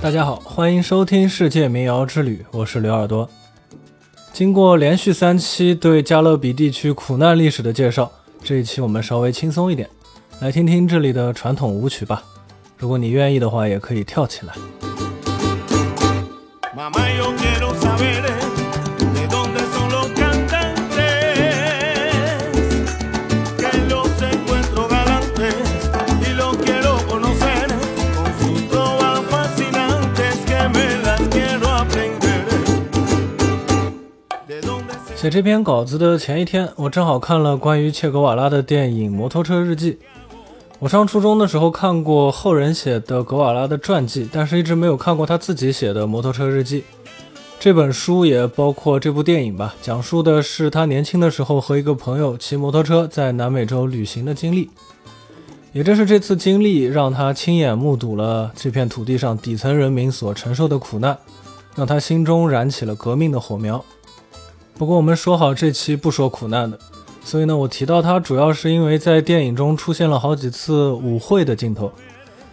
大家好，欢迎收听世界民谣之旅，我是刘耳朵。经过连续三期对加勒比地区苦难历史的介绍，这一期我们稍微轻松一点，来听听这里的传统舞曲吧。如果你愿意的话，也可以跳起来。写这篇稿子的前一天，我正好看了关于切格瓦拉的电影《摩托车日记》。我上初中的时候看过后人写的格瓦拉的传记，但是一直没有看过他自己写的《摩托车日记》。这本书也包括这部电影吧，讲述的是他年轻的时候和一个朋友骑摩托车在南美洲旅行的经历。也正是这次经历，让他亲眼目睹了这片土地上底层人民所承受的苦难，让他心中燃起了革命的火苗。不过我们说好这期不说苦难的，所以呢，我提到它主要是因为在电影中出现了好几次舞会的镜头，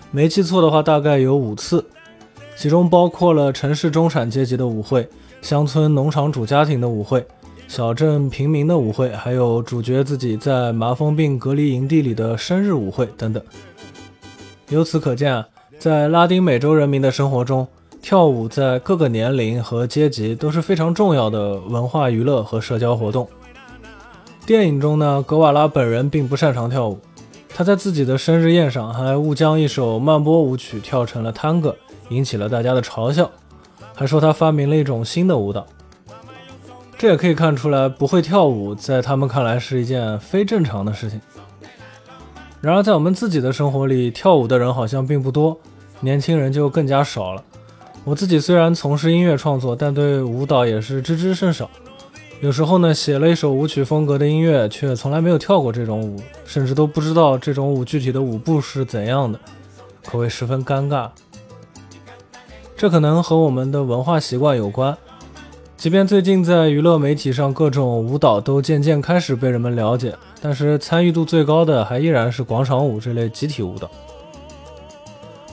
没记错的话大概有五次，其中包括了城市中产阶级的舞会、乡村农场主家庭的舞会、小镇平民的舞会，还有主角自己在麻风病隔离营地里的生日舞会等等。由此可见啊，在拉丁美洲人民的生活中。跳舞在各个年龄和阶级都是非常重要的文化娱乐和社交活动。电影中呢，格瓦拉本人并不擅长跳舞，他在自己的生日宴上还误将一首慢波舞曲跳成了探戈，引起了大家的嘲笑，还说他发明了一种新的舞蹈。这也可以看出来，不会跳舞在他们看来是一件非正常的事情。然而，在我们自己的生活里，跳舞的人好像并不多，年轻人就更加少了。我自己虽然从事音乐创作，但对舞蹈也是知之甚少。有时候呢，写了一首舞曲风格的音乐，却从来没有跳过这种舞，甚至都不知道这种舞具体的舞步是怎样的，可谓十分尴尬。这可能和我们的文化习惯有关。即便最近在娱乐媒体上，各种舞蹈都渐渐开始被人们了解，但是参与度最高的还依然是广场舞这类集体舞蹈。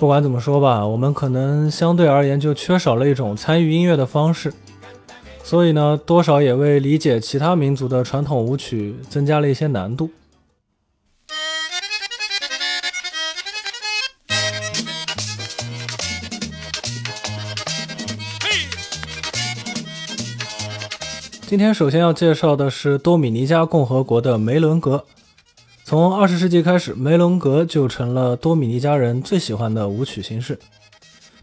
不管怎么说吧，我们可能相对而言就缺少了一种参与音乐的方式，所以呢，多少也为理解其他民族的传统舞曲增加了一些难度。今天首先要介绍的是多米尼加共和国的梅伦格。从二十世纪开始，梅伦格就成了多米尼加人最喜欢的舞曲形式。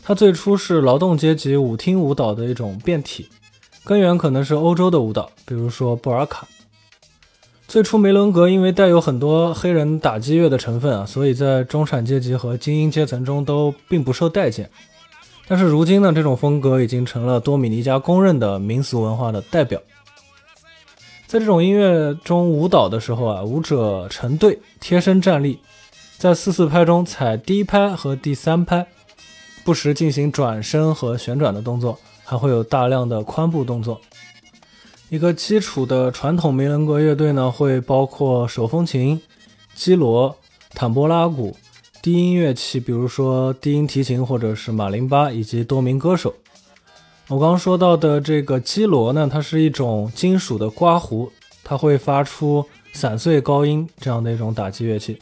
它最初是劳动阶级舞厅舞蹈的一种变体，根源可能是欧洲的舞蹈，比如说布尔卡。最初梅伦格因为带有很多黑人打击乐的成分啊，所以在中产阶级和精英阶层中都并不受待见。但是如今呢，这种风格已经成了多米尼加公认的民俗文化的代表。在这种音乐中舞蹈的时候啊，舞者成对贴身站立，在四四拍中踩第一拍和第三拍，不时进行转身和旋转的动作，还会有大量的髋部动作。一个基础的传统梅伦格乐队呢，会包括手风琴、基罗、坦波拉鼓、低音乐器，比如说低音提琴或者是马林巴，以及多名歌手。我刚刚说到的这个基罗呢，它是一种金属的刮胡，它会发出散碎高音这样的一种打击乐器。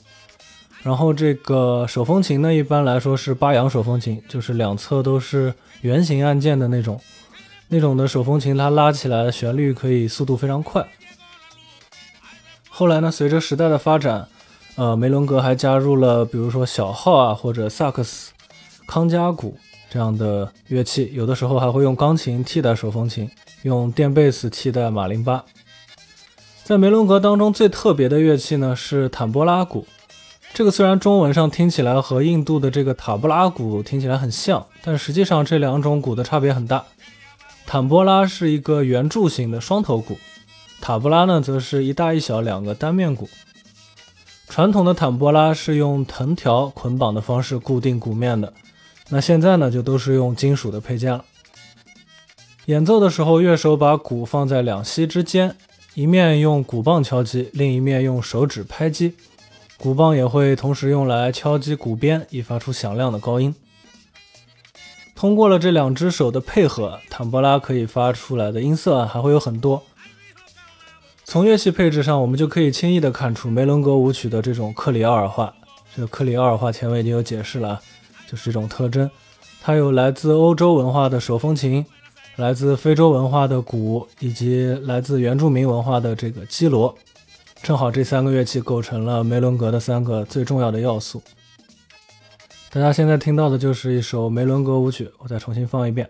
然后这个手风琴呢，一般来说是八扬手风琴，就是两侧都是圆形按键的那种。那种的手风琴，它拉起来旋律可以速度非常快。后来呢，随着时代的发展，呃，梅伦格还加入了比如说小号啊，或者萨克斯、康加鼓。这样的乐器，有的时候还会用钢琴替代手风琴，用电贝斯替代马林巴。在梅伦格当中最特别的乐器呢是坦波拉鼓。这个虽然中文上听起来和印度的这个塔布拉鼓听起来很像，但实际上这两种鼓的差别很大。坦波拉是一个圆柱形的双头鼓，塔布拉呢则是一大一小两个单面鼓。传统的坦波拉是用藤条捆绑的方式固定鼓面的。那现在呢，就都是用金属的配件了。演奏的时候，乐手把鼓放在两膝之间，一面用鼓棒敲击，另一面用手指拍击。鼓棒也会同时用来敲击鼓边，以发出响亮的高音。通过了这两只手的配合，坦博拉可以发出来的音色还会有很多。从乐器配置上，我们就可以轻易地看出梅伦格舞曲的这种克里奥尔化。这个克里奥尔化前面已经有解释了，就是一种特征。它有来自欧洲文化的手风琴，来自非洲文化的鼓，以及来自原住民文化的这个基罗。正好这三个乐器构成了梅伦格的三个最重要的要素。大家现在听到的就是一首梅伦格舞曲，我再重新放一遍。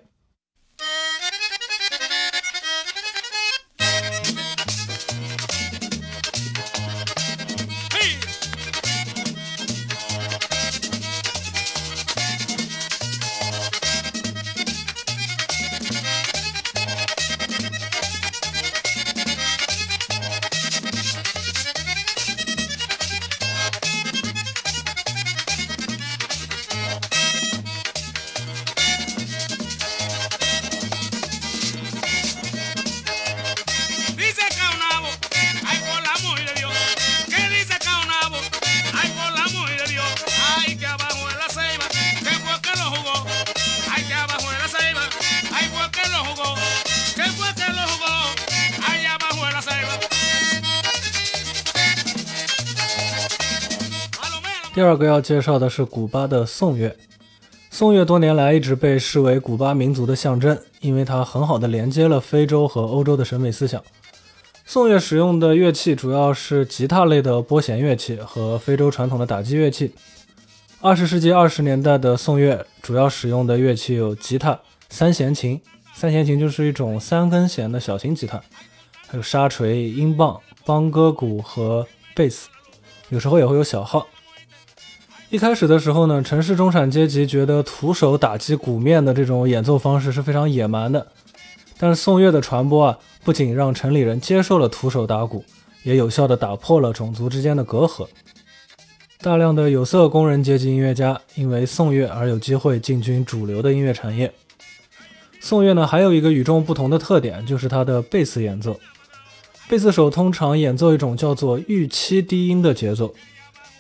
第二个要介绍的是古巴的颂乐。颂乐多年来一直被视为古巴民族的象征，因为它很好的连接了非洲和欧洲的审美思想。颂乐使用的乐器主要是吉他类的拨弦乐器和非洲传统的打击乐器。二十世纪二十年代的颂乐主要使用的乐器有吉他、三弦琴，三弦琴就是一种三根弦的小型吉他，还有沙锤、音棒、邦哥鼓和贝斯，有时候也会有小号。一开始的时候呢，城市中产阶级觉得徒手打击鼓面的这种演奏方式是非常野蛮的。但是宋乐的传播啊，不仅让城里人接受了徒手打鼓，也有效地打破了种族之间的隔阂。大量的有色工人阶级音乐家因为宋乐而有机会进军主流的音乐产业。宋乐呢，还有一个与众不同的特点，就是它的贝斯演奏。贝斯手通常演奏一种叫做预期低音的节奏。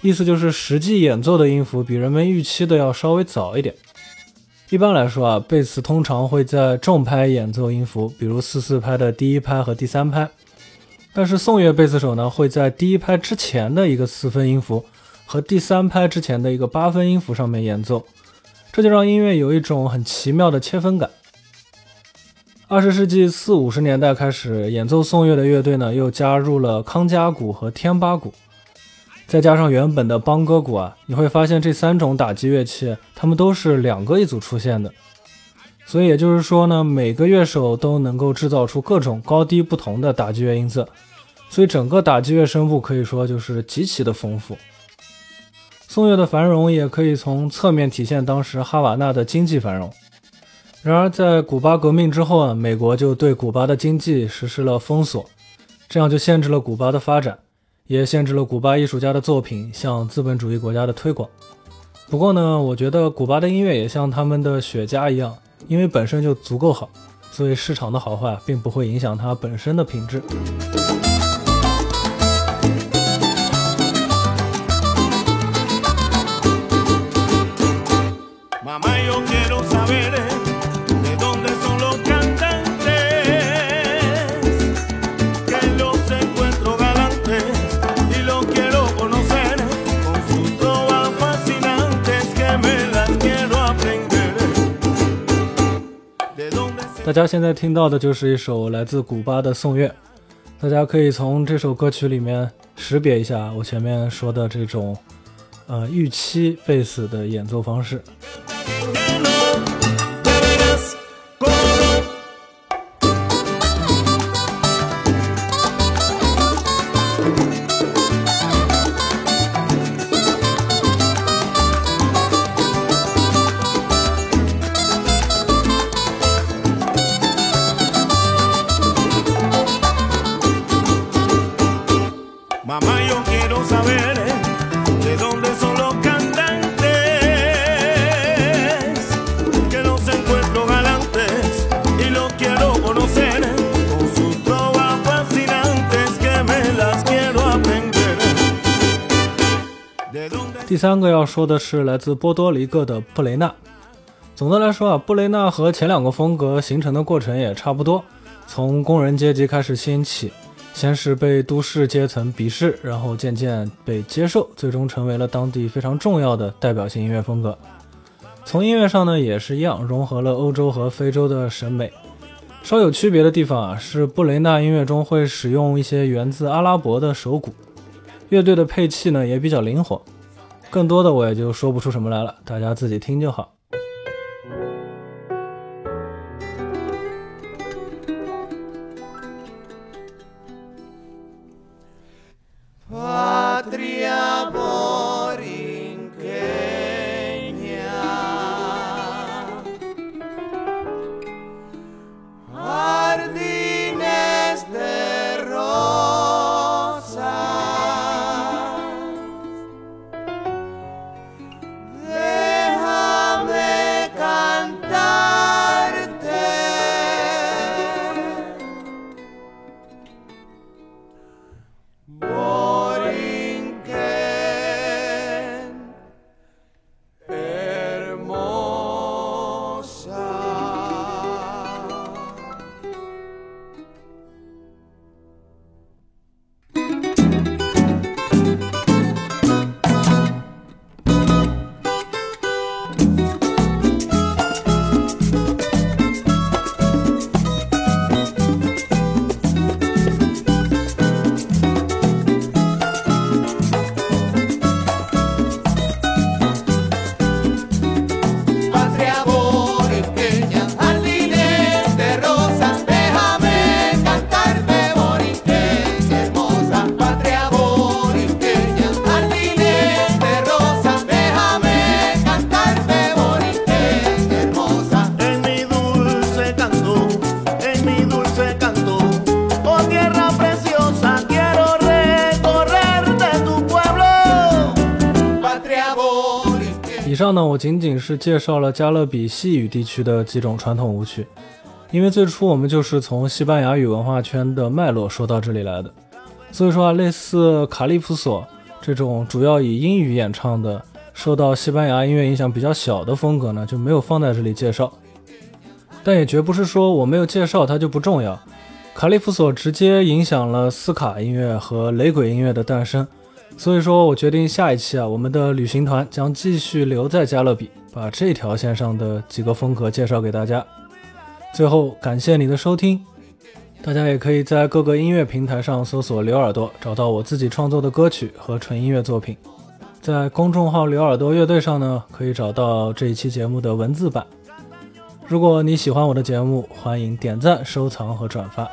意思就是，实际演奏的音符比人们预期的要稍微早一点。一般来说啊，贝斯通常会在重拍演奏音符，比如四四拍的第一拍和第三拍。但是宋乐贝斯手呢，会在第一拍之前的一个四分音符和第三拍之前的一个八分音符上面演奏，这就让音乐有一种很奇妙的切分感。二十世纪四五十年代开始，演奏宋乐的乐队呢，又加入了康加鼓和天巴鼓。再加上原本的邦哥鼓啊，你会发现这三种打击乐器，它们都是两个一组出现的。所以也就是说呢，每个乐手都能够制造出各种高低不同的打击乐音色，所以整个打击乐声部可以说就是极其的丰富。宋乐的繁荣也可以从侧面体现当时哈瓦那的经济繁荣。然而在古巴革命之后啊，美国就对古巴的经济实施了封锁，这样就限制了古巴的发展。也限制了古巴艺术家的作品向资本主义国家的推广。不过呢，我觉得古巴的音乐也像他们的雪茄一样，因为本身就足够好，所以市场的好坏并不会影响它本身的品质。大家现在听到的就是一首来自古巴的颂乐，大家可以从这首歌曲里面识别一下我前面说的这种，呃，预期贝斯的演奏方式。第三个要说的是来自波多黎各的布雷纳。总的来说啊，布雷纳和前两个风格形成的过程也差不多，从工人阶级开始兴起，先是被都市阶层鄙视，然后渐渐被接受，最终成为了当地非常重要的代表性音乐风格。从音乐上呢也是一样，融合了欧洲和非洲的审美。稍有区别的地方啊，是布雷纳音乐中会使用一些源自阿拉伯的手鼓，乐队的配器呢也比较灵活。更多的我也就说不出什么来了，大家自己听就好。以上呢，我仅仅是介绍了加勒比西语地区的几种传统舞曲，因为最初我们就是从西班牙语文化圈的脉络说到这里来的，所以说啊，类似卡利普索这种主要以英语演唱的、受到西班牙音乐影响比较小的风格呢，就没有放在这里介绍。但也绝不是说我没有介绍它就不重要，卡利普索直接影响了斯卡音乐和雷鬼音乐的诞生。所以说我决定下一期啊，我们的旅行团将继续留在加勒比，把这条线上的几个风格介绍给大家。最后感谢你的收听，大家也可以在各个音乐平台上搜索“刘耳朵”，找到我自己创作的歌曲和纯音乐作品。在公众号“刘耳朵乐队”上呢，可以找到这一期节目的文字版。如果你喜欢我的节目，欢迎点赞、收藏和转发。